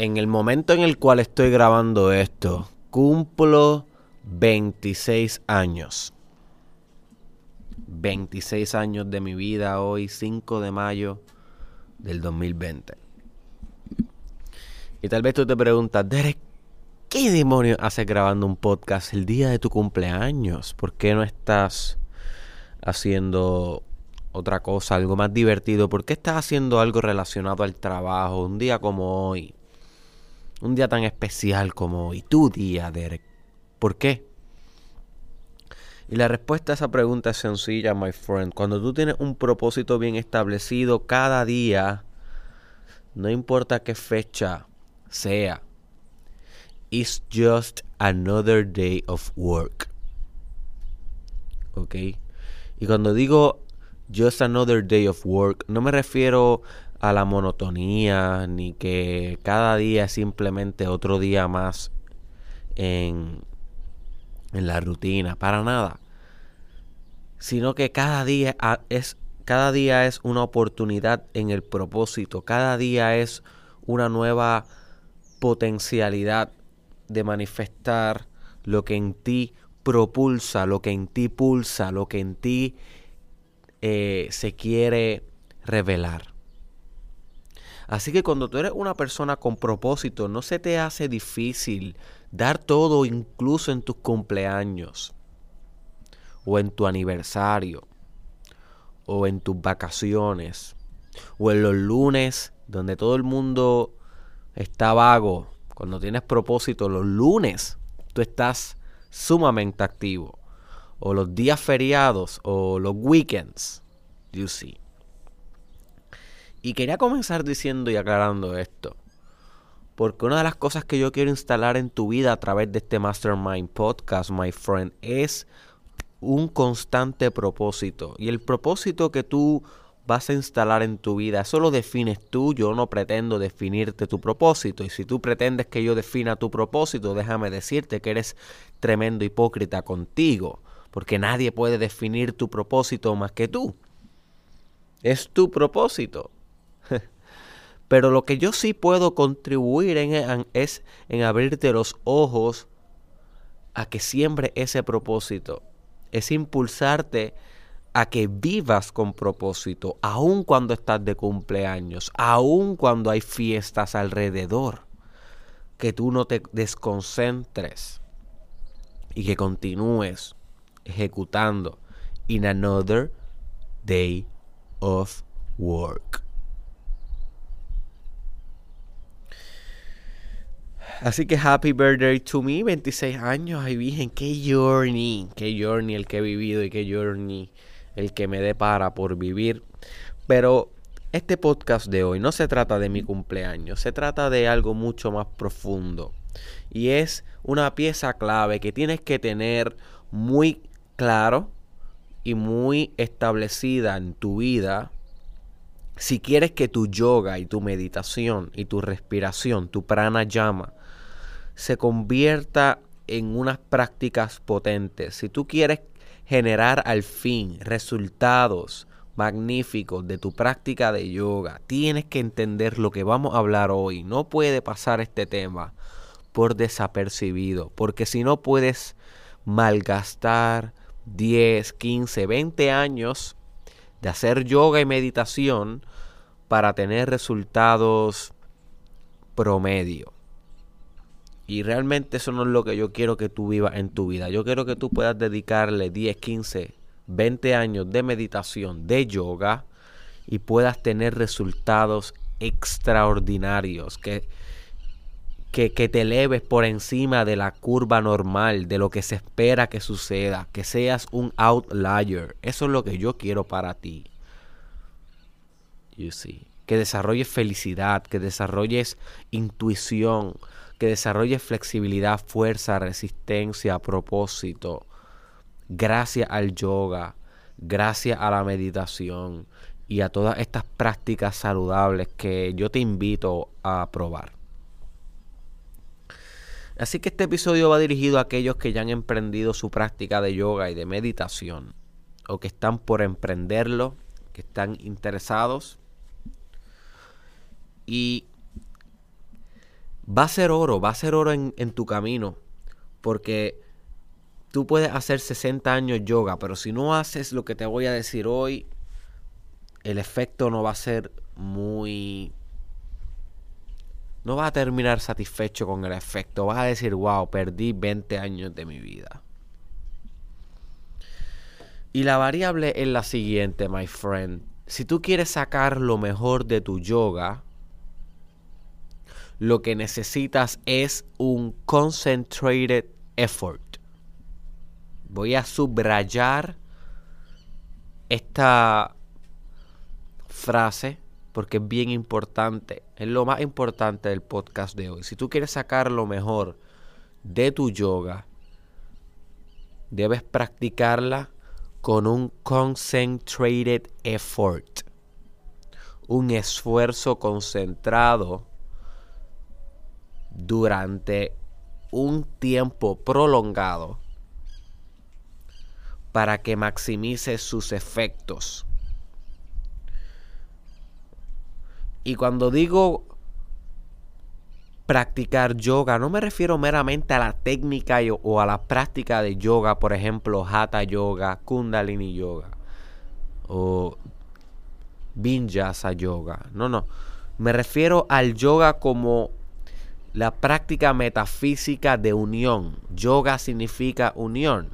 en el momento en el cual estoy grabando esto, cumplo 26 años. 26 años de mi vida hoy, 5 de mayo del 2020. Y tal vez tú te preguntas, Derek, ¿qué demonios haces grabando un podcast el día de tu cumpleaños? ¿Por qué no estás haciendo otra cosa, algo más divertido? ¿Por qué estás haciendo algo relacionado al trabajo un día como hoy? Un día tan especial como hoy, tu día, Derek. ¿Por qué? Y la respuesta a esa pregunta es sencilla, my friend. Cuando tú tienes un propósito bien establecido cada día, no importa qué fecha sea, it's just another day of work. ¿Ok? Y cuando digo just another day of work, no me refiero a la monotonía, ni que cada día es simplemente otro día más en, en la rutina, para nada. Sino que cada día es cada día es una oportunidad en el propósito, cada día es una nueva potencialidad de manifestar lo que en ti propulsa, lo que en ti pulsa, lo que en ti eh, se quiere revelar. Así que cuando tú eres una persona con propósito, no se te hace difícil dar todo incluso en tus cumpleaños o en tu aniversario o en tus vacaciones o en los lunes donde todo el mundo está vago. Cuando tienes propósito los lunes, tú estás sumamente activo. O los días feriados o los weekends. You see. Y quería comenzar diciendo y aclarando esto. Porque una de las cosas que yo quiero instalar en tu vida a través de este Mastermind Podcast, my friend, es un constante propósito. Y el propósito que tú vas a instalar en tu vida, eso lo defines tú. Yo no pretendo definirte tu propósito. Y si tú pretendes que yo defina tu propósito, déjame decirte que eres tremendo hipócrita contigo. Porque nadie puede definir tu propósito más que tú. Es tu propósito. Pero lo que yo sí puedo contribuir en, es en abrirte los ojos a que siempre ese propósito. Es impulsarte a que vivas con propósito, aun cuando estás de cumpleaños, aun cuando hay fiestas alrededor. Que tú no te desconcentres y que continúes ejecutando in another day of work. Así que happy birthday to me, 26 años, ay virgen, qué journey, qué journey el que he vivido y qué journey el que me depara por vivir. Pero este podcast de hoy no se trata de mi cumpleaños, se trata de algo mucho más profundo. Y es una pieza clave que tienes que tener muy claro y muy establecida en tu vida si quieres que tu yoga y tu meditación y tu respiración, tu prana llama, se convierta en unas prácticas potentes, si tú quieres generar al fin resultados magníficos de tu práctica de yoga, tienes que entender lo que vamos a hablar hoy. No puede pasar este tema por desapercibido, porque si no puedes malgastar 10, 15, 20 años de hacer yoga y meditación para tener resultados promedio. Y realmente eso no es lo que yo quiero que tú vivas en tu vida. Yo quiero que tú puedas dedicarle 10, 15, 20 años de meditación, de yoga, y puedas tener resultados extraordinarios. Que, que, que, te eleves por encima de la curva normal, de lo que se espera que suceda. Que seas un outlier. Eso es lo que yo quiero para ti. You see. Que desarrolles felicidad, que desarrolles intuición que desarrolle flexibilidad, fuerza, resistencia, propósito, gracias al yoga, gracias a la meditación y a todas estas prácticas saludables que yo te invito a probar. Así que este episodio va dirigido a aquellos que ya han emprendido su práctica de yoga y de meditación, o que están por emprenderlo, que están interesados. Y va a ser oro, va a ser oro en, tu camino. Porque tú puedes hacer 60 años yoga, pero si no haces lo que te voy a decir hoy, el efecto no va a ser muy... No vas a terminar satisfecho con el efecto. Vas a decir, wow, perdí 20 años de mi vida. Y la variable es la siguiente, my friend. Si tú quieres sacar lo mejor de tu yoga, lo que necesitas es un concentrated effort. Voy a subrayar esta frase porque es bien importante. Es lo más importante del podcast de hoy. Si tú quieres sacar lo mejor de tu yoga, debes practicarla con un concentrated effort. Un esfuerzo concentrado durante un tiempo prolongado para que maximice sus efectos. Y cuando digo practicar yoga, no me refiero meramente a la técnica o a la práctica de yoga, por ejemplo, hatha yoga, kundalini yoga o vinyasa yoga. No, no. Me refiero al yoga como la práctica metafísica de unión. Yoga significa unión.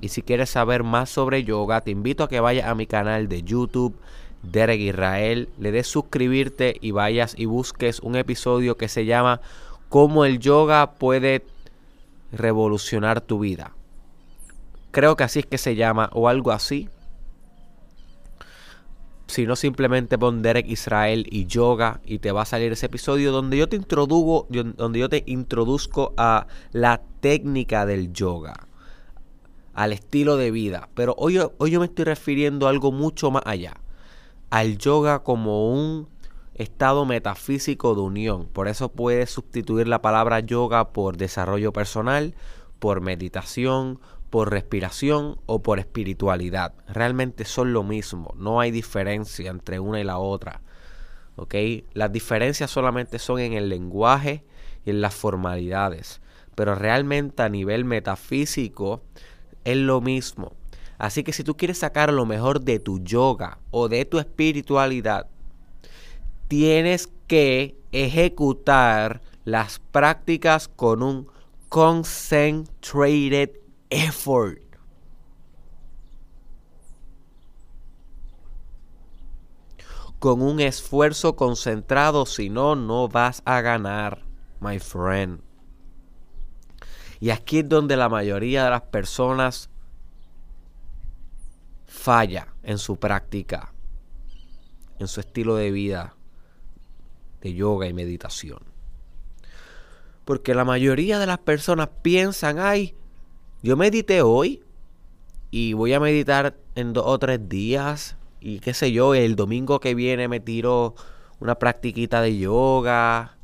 Y si quieres saber más sobre yoga, te invito a que vayas a mi canal de YouTube, Derek Israel, le des suscribirte y vayas y busques un episodio que se llama Cómo el yoga puede revolucionar tu vida. Creo que así es que se llama o algo así. Si no, simplemente pon Derek Israel y yoga y te va a salir ese episodio donde yo te introduzco, donde yo te introduzco a la técnica del yoga al estilo de vida. Pero hoy, hoy yo me estoy refiriendo a algo mucho más allá. Al yoga como un estado metafísico de unión. Por eso puedes sustituir la palabra yoga por desarrollo personal, por meditación, por respiración o por espiritualidad. Realmente son lo mismo. No hay diferencia entre una y la otra. ¿Ok? Las diferencias solamente son en el lenguaje y en las formalidades. Pero realmente a nivel metafísico es lo mismo. Así que si tú quieres sacar lo mejor de tu yoga o de tu espiritualidad, tienes que ejecutar las prácticas con un concentrated effort. Con un esfuerzo concentrado, si no, no vas a ganar, my friend. Y aquí es donde la mayoría de las personas falla en su práctica, en su estilo de vida de yoga y meditación. Porque la mayoría de las personas piensan, ay, yo medité hoy y voy a meditar en dos o tres días y qué sé yo, el domingo que viene me tiro una practiquita de yoga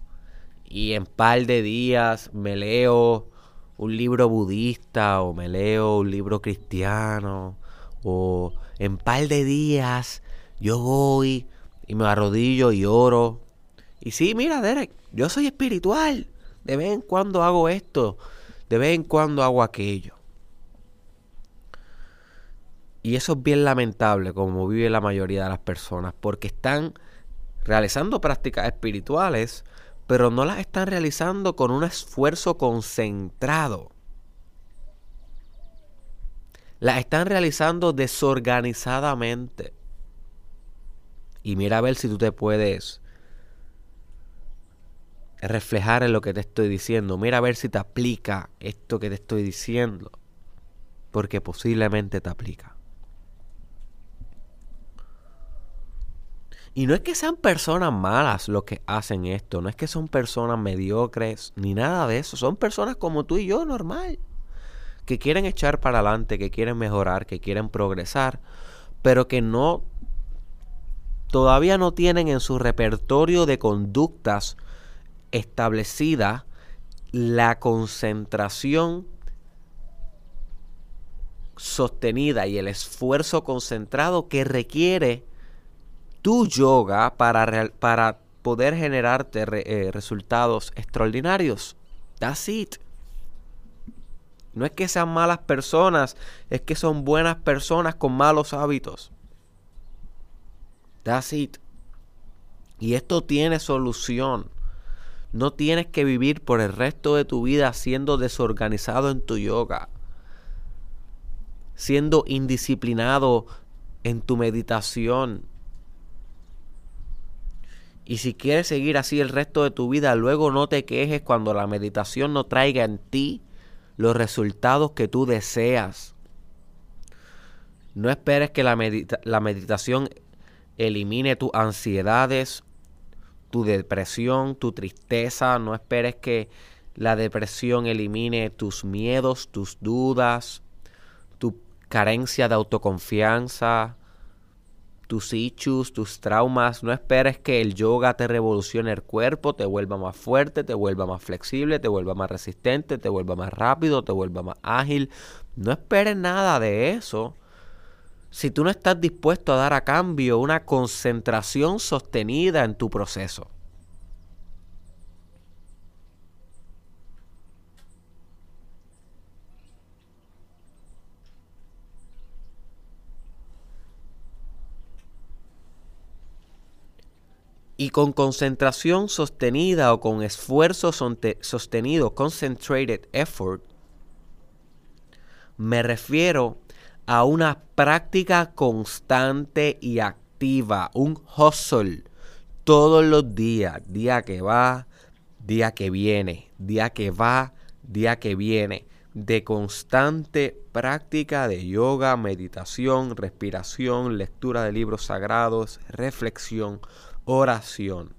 y en par de días me leo un libro budista o me leo un libro cristiano o en par de días yo voy y me arrodillo y oro. Y sí, mira, Derek, yo soy espiritual. De vez en cuando hago esto, de vez en cuando hago aquello. Y eso es bien lamentable como vive la mayoría de las personas, porque están realizando prácticas espirituales, pero no las están realizando con un esfuerzo concentrado. Las están realizando desorganizadamente. Y mira a ver si tú te puedes reflejar en lo que te estoy diciendo. Mira a ver si te aplica esto que te estoy diciendo. Porque posiblemente te aplica. Y no es que sean personas malas los que hacen esto, no es que son personas mediocres, ni nada de eso. Son personas como tú y yo, normal. Que quieren echar para adelante, que quieren mejorar, que quieren progresar, pero que no todavía no tienen en su repertorio de conductas establecida la concentración sostenida y el esfuerzo concentrado que requiere tu yoga para, para poder generarte eh, resultados extraordinarios. That's it. No es que sean malas personas, es que son buenas personas con malos hábitos. That's it. Y esto tiene solución. No tienes que vivir por el resto de tu vida siendo desorganizado en tu yoga, siendo indisciplinado en tu meditación. Y si quieres seguir así el resto de tu vida, luego no te quejes cuando la meditación no traiga en ti los resultados que tú deseas. No esperes que la, meditación elimine tus ansiedades tu depresión, tu tristeza. No esperes que la depresión elimine tus miedos, tus dudas, tu carencia de autoconfianza, tus issues, tus traumas. No esperes que el yoga te revolucione el cuerpo, te vuelva más fuerte, te vuelva más flexible, te vuelva más resistente, te vuelva más rápido, te vuelva más ágil. No esperes nada de eso si tú no estás dispuesto a dar a cambio una concentración sostenida en tu proceso. Y con concentración sostenida o con esfuerzo sostenido, concentrated effort, me refiero a una práctica constante y activa, un hustle todos los días, día que va, día que viene, día que va, día que viene, de constante práctica de yoga, meditación, respiración, lectura de libros sagrados, reflexión, oración.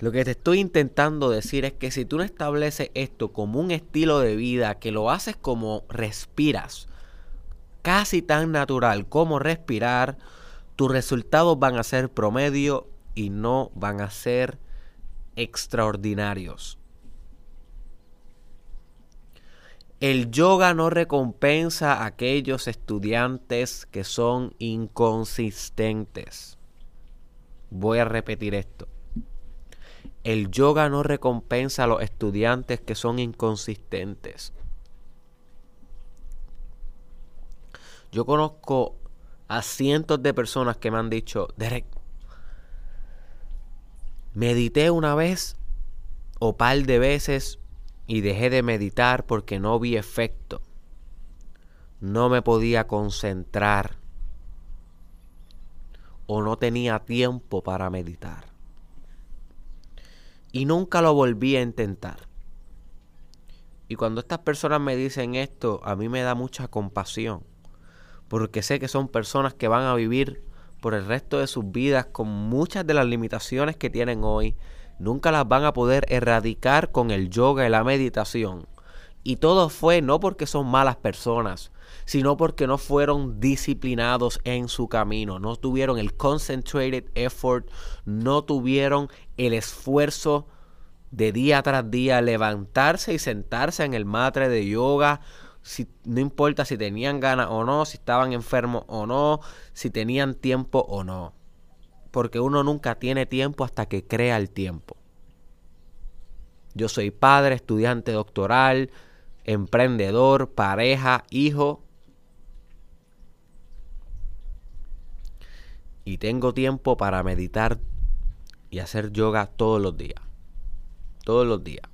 Lo que te estoy intentando decir es que si tú no estableces esto como un estilo de vida, que lo haces como respiras, casi tan natural como respirar, tus resultados van a ser promedio y no van a ser extraordinarios. El yoga no recompensa a aquellos estudiantes que son inconsistentes. Voy a repetir esto. El yoga no recompensa a los estudiantes que son inconsistentes. Yo conozco a cientos de personas que me han dicho, Derek, medité una vez o par de veces y dejé de meditar porque no vi efecto. No me podía concentrar o no tenía tiempo para meditar y nunca lo volví a intentar. Y cuando estas personas me dicen esto, a mí me da mucha compasión, porque sé que son personas que van a vivir por el resto de sus vidas con muchas de las limitaciones que tienen hoy, nunca las van a poder erradicar con el yoga y la meditación. Y todo fue no porque son malas personas, sino porque no fueron disciplinados en su camino, no tuvieron el concentrated effort, no tuvieron el esfuerzo de día tras día levantarse y sentarse en el matre de yoga, si, no importa si tenían ganas o no, si estaban enfermos o no, si tenían tiempo o no. Porque uno nunca tiene tiempo hasta que crea el tiempo. Yo soy padre, estudiante doctoral, emprendedor, pareja, hijo. Y tengo tiempo para meditar y hacer yoga todos los días. Todos los días.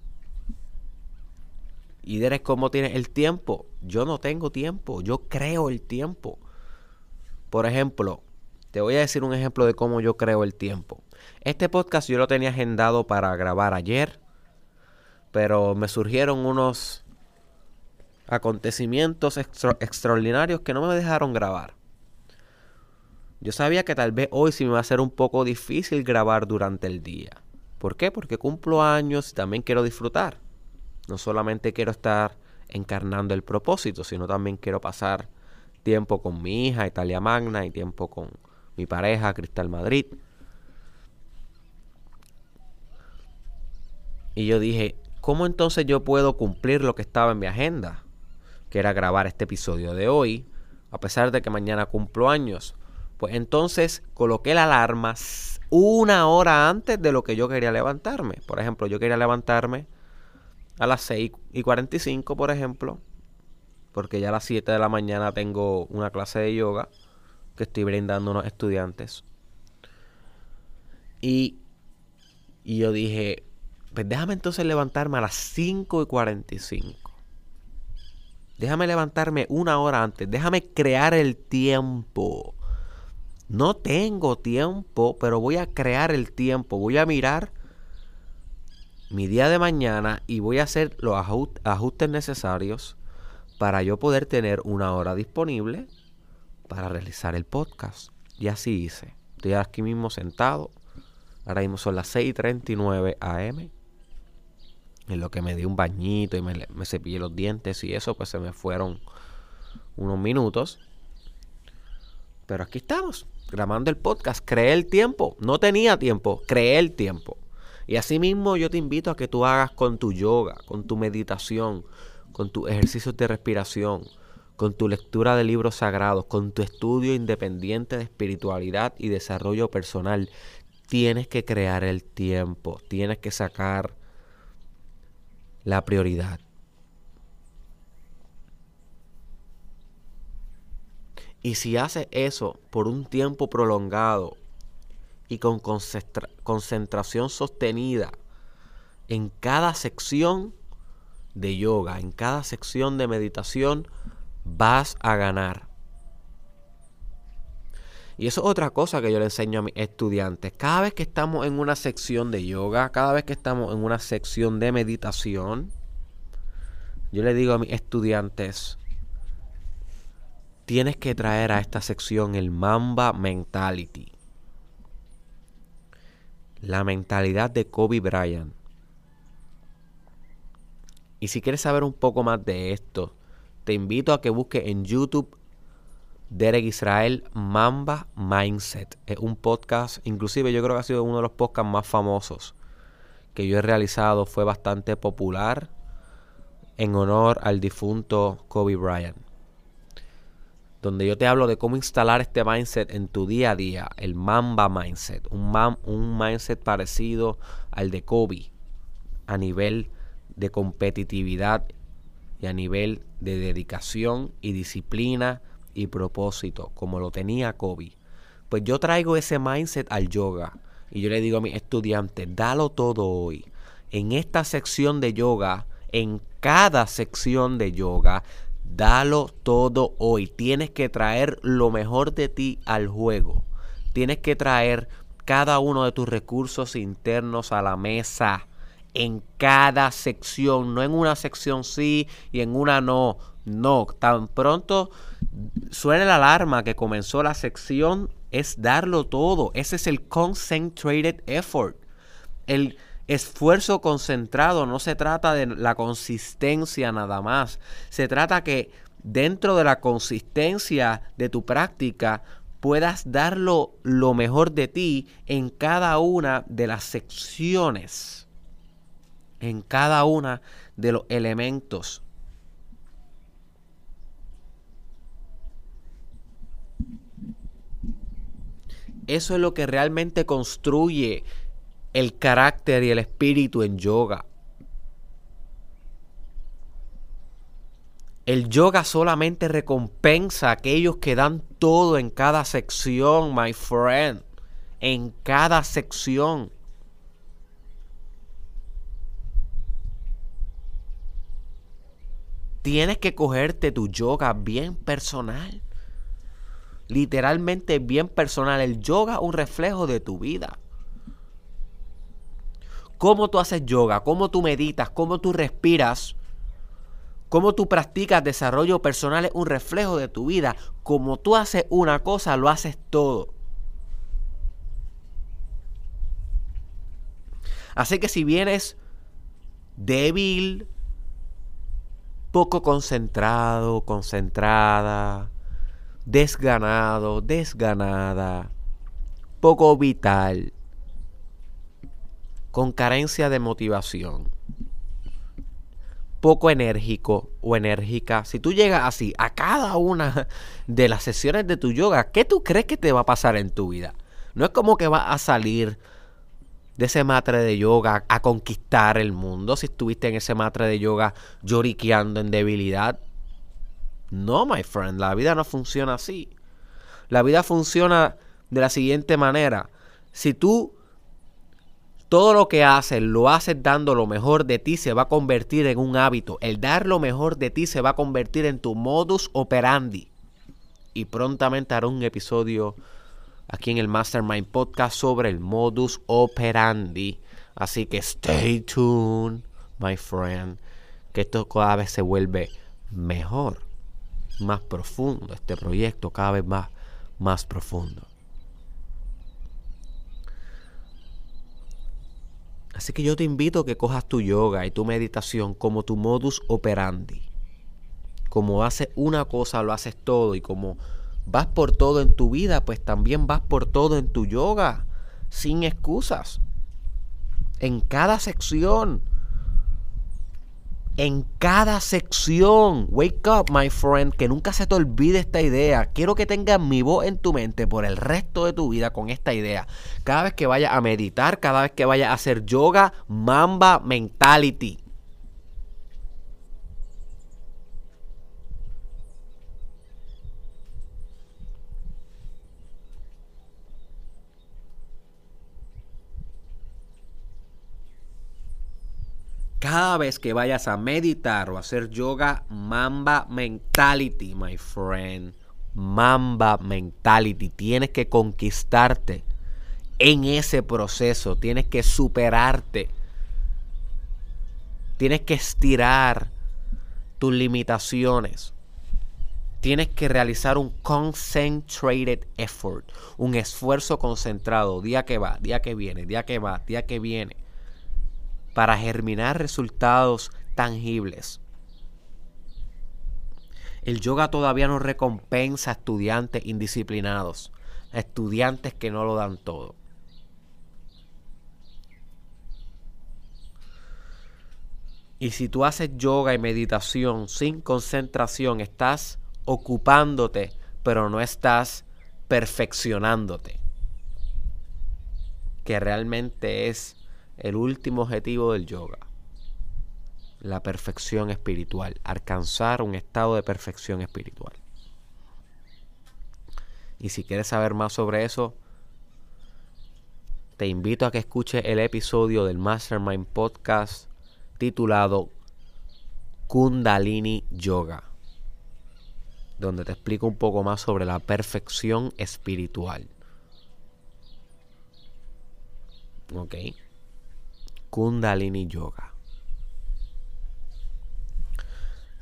Y dirás cómo tienes el tiempo. Yo no tengo tiempo. Yo creo el tiempo. Por ejemplo, te voy a decir un ejemplo de cómo yo creo el tiempo. Este podcast yo lo tenía agendado para grabar ayer, pero me surgieron unos acontecimientos extraordinarios que no me dejaron grabar. Yo sabía que tal vez hoy sí me va a ser un poco difícil grabar durante el día. ¿Por qué? Porque cumplo años y también quiero disfrutar. No solamente quiero estar encarnando el propósito, sino también quiero pasar tiempo con mi hija Italia Magna y tiempo con mi pareja Cristal Madrid. Y yo dije, ¿cómo entonces yo puedo cumplir lo que estaba en mi agenda? Que era grabar este episodio de hoy, a pesar de que mañana cumplo años. Pues entonces coloqué la alarma una hora antes de lo que yo quería levantarme. Por ejemplo, yo quería levantarme a las 6 y 45, por ejemplo, porque ya a las 7 de la mañana tengo una clase de yoga que estoy brindando a unos estudiantes. Y, y yo dije, pues déjame entonces levantarme a las 5 y 45. Déjame levantarme una hora antes. Déjame crear el tiempo. No tengo tiempo, pero voy a crear el tiempo. Voy a mirar mi día de mañana y voy a hacer los ajustes necesarios para yo poder tener una hora disponible para realizar el podcast. Y así hice. Estoy aquí mismo sentado. Ahora mismo son las 6:39 am. En lo que me di un bañito y me, me cepillé los dientes y eso, pues se me fueron unos minutos. Pero aquí estamos, grabando el podcast. Creé el tiempo. No tenía tiempo, creé el tiempo. Y así mismo yo te invito a que tú hagas con tu yoga, con tu meditación, con tus ejercicios de respiración, con tu lectura de libros sagrados, con tu estudio independiente de espiritualidad y desarrollo personal. Tienes que crear el tiempo, tienes que sacar la prioridad. Y si haces eso por un tiempo prolongado y con concentración sostenida en cada sección de yoga, en cada sección de meditación, vas a ganar. Y eso es otra cosa que yo le enseño a mis estudiantes. Cada vez que estamos en una sección de yoga, cada vez que estamos en una sección de meditación, yo le digo a mis estudiantes, tienes que traer a esta sección el Mamba Mentality. La mentalidad de Kobe Bryant. Y si quieres saber un poco más de esto, te invito a que busques en YouTube Derek Israel Mamba Mindset. Es un podcast, inclusive yo creo que ha sido uno de los podcasts más famosos que yo he realizado. Fue bastante popular en honor al difunto Kobe Bryant. Donde yo te hablo de cómo instalar este mindset en tu día a día, el Mamba Mindset, un, un mindset parecido al de Kobe a nivel de competitividad y a nivel de dedicación y disciplina y propósito, como lo tenía Kobe. Pues yo traigo ese mindset al yoga y yo le digo a mis estudiantes, dalo todo hoy. En esta sección de yoga, en cada sección de yoga, dalo todo hoy. Tienes que traer lo mejor de ti al juego. Tienes que traer cada uno de tus recursos internos a la mesa en cada sección, no en una sección sí y en una no. No, tan pronto suene la alarma que comenzó la sección, es darlo todo. Ese es el concentrated effort. El esfuerzo concentrado no se trata de la consistencia nada más. Se trata que dentro de la consistencia de tu práctica puedas darlo lo mejor de ti en cada una de las secciones en cada una de los elementos. Eso es lo que realmente construye el carácter y el espíritu en yoga. El yoga solamente recompensa a aquellos que dan todo en cada sección, my friend. En cada sección. Tienes que cogerte tu yoga bien personal. Literalmente bien personal. El yoga es un reflejo de tu vida. Cómo tú haces yoga, cómo tú meditas, cómo tú respiras, cómo tú practicas desarrollo personal es un reflejo de tu vida. Como tú haces una cosa, lo haces todo. Así que si vienes débil, poco concentrado, concentrada, desganado, desganada, poco vital, con carencia de motivación. poco enérgico o enérgica, si tú llegas así a cada una de las sesiones de tu yoga, ¿qué tú crees que te va a pasar en tu vida? No es como que vas a salir de ese matre de yoga a conquistar el mundo si estuviste en ese matre de yoga lloriqueando en debilidad. No, my friend, la vida no funciona así. La vida funciona de la siguiente manera. Si tú todo lo que haces lo haces dando lo mejor de ti, se va a convertir en un hábito. El dar lo mejor de ti se va a convertir en tu modus operandi. Y prontamente haré un episodio aquí en el Mastermind Podcast sobre el modus operandi. Así que stay tuned, my friend, que esto cada vez se vuelve mejor, más profundo, este proyecto cada vez más, más profundo. Así que yo te invito a que cojas tu yoga y tu meditación como tu modus operandi. Como haces una cosa, lo haces todo. Y como vas por todo en tu vida, pues también vas por todo en tu yoga. Sin excusas. En cada sección en cada sección. Wake up, my friend, que nunca se te olvide esta idea. Quiero que tengas mi voz en tu mente por el resto de tu vida con esta idea. Cada vez que vayas a meditar, cada vez que vayas a hacer yoga, Mamba Mentality. Cada vez que vayas a meditar o hacer yoga, Mamba Mentality, my friend. Mamba Mentality. Tienes que conquistarte en ese proceso. Tienes que superarte. Tienes que estirar tus limitaciones. Tienes que realizar un concentrated effort, un esfuerzo concentrado, día que va, día que viene, día que va, día que viene para germinar resultados tangibles. El yoga todavía no recompensa a estudiantes indisciplinados, a estudiantes que no lo dan todo. Y si tú haces yoga y meditación sin concentración, estás ocupándote, pero no estás perfeccionándote. Que realmente es el último objetivo del yoga, la perfección espiritual, alcanzar un estado de perfección espiritual. Y si quieres saber más sobre eso, te invito a que escuches el episodio del Mastermind Podcast titulado Kundalini Yoga, donde te explico un poco más sobre la perfección espiritual. ¿Ok? Kundalini Yoga.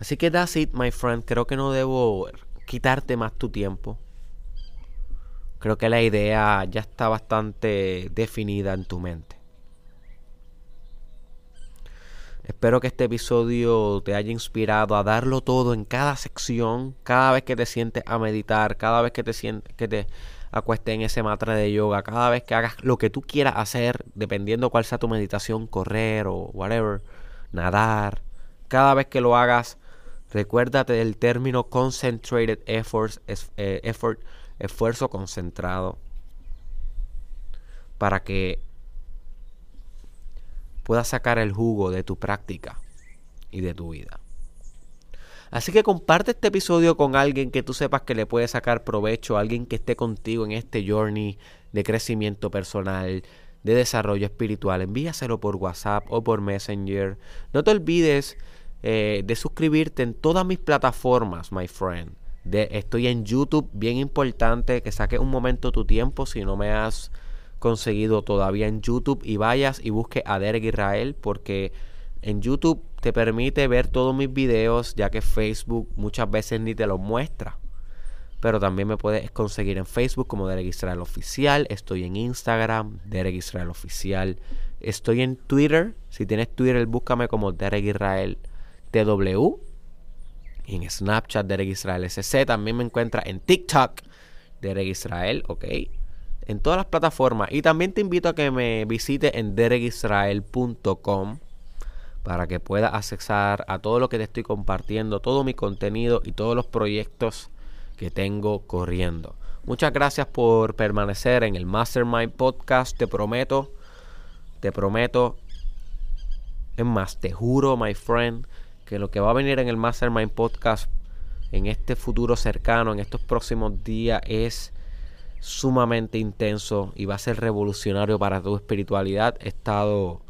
Así que that's it, my friend. Creo que no debo quitarte más tu tiempo. Creo que la idea ya está bastante definida en tu mente. Espero que este episodio te haya inspirado a darlo todo en cada sección, cada vez que te sientes a meditar, cada vez que te sientes que te acueste en ese matra de yoga, cada vez que hagas lo que tú quieras hacer, dependiendo cuál sea tu meditación, correr o whatever, nadar, cada vez que lo hagas, recuérdate del término concentrated efforts, eh, effort, esfuerzo concentrado, para que puedas sacar el jugo de tu práctica y de tu vida. Así que comparte este episodio con alguien que tú sepas que le puede sacar provecho, alguien que esté contigo en este journey de crecimiento personal, de desarrollo espiritual. Envíaselo por WhatsApp o por Messenger. No te olvides eh, de suscribirte en todas mis plataformas, my friend. De, estoy en YouTube, bien importante que saques un momento tu tiempo si no me has conseguido todavía en YouTube y vayas y busque a Derek Israel porque en YouTube te permite ver todos mis videos, ya que Facebook muchas veces ni te los muestra. Pero también me puedes conseguir en Facebook como Derek Israel Oficial. Estoy en Instagram, Derek Israel Oficial. Estoy en Twitter. Si tienes Twitter, búscame como Derek Israel TW. En Snapchat, Derek Israel SC. También me encuentras en TikTok, Derek Israel, ok. En todas las plataformas. Y también te invito a que me visites en derekisrael.com para que puedas accesar a todo lo que te estoy compartiendo, todo mi contenido y todos los proyectos que tengo corriendo. Muchas gracias por permanecer en el Mastermind Podcast. Te prometo, te prometo, es más, te juro, my friend, que lo que va a venir en el Mastermind Podcast en este futuro cercano, en estos próximos días, es sumamente intenso y va a ser revolucionario para tu espiritualidad. He estado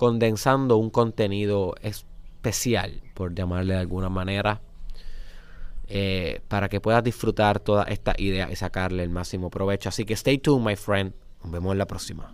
condensando un contenido especial, por llamarle de alguna manera, eh, para que puedas disfrutar toda esta idea y sacarle el máximo provecho. Así que stay tuned, my friend. Nos vemos en la próxima.